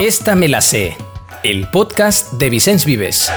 Esta me la sé, el podcast de Vicens Vives.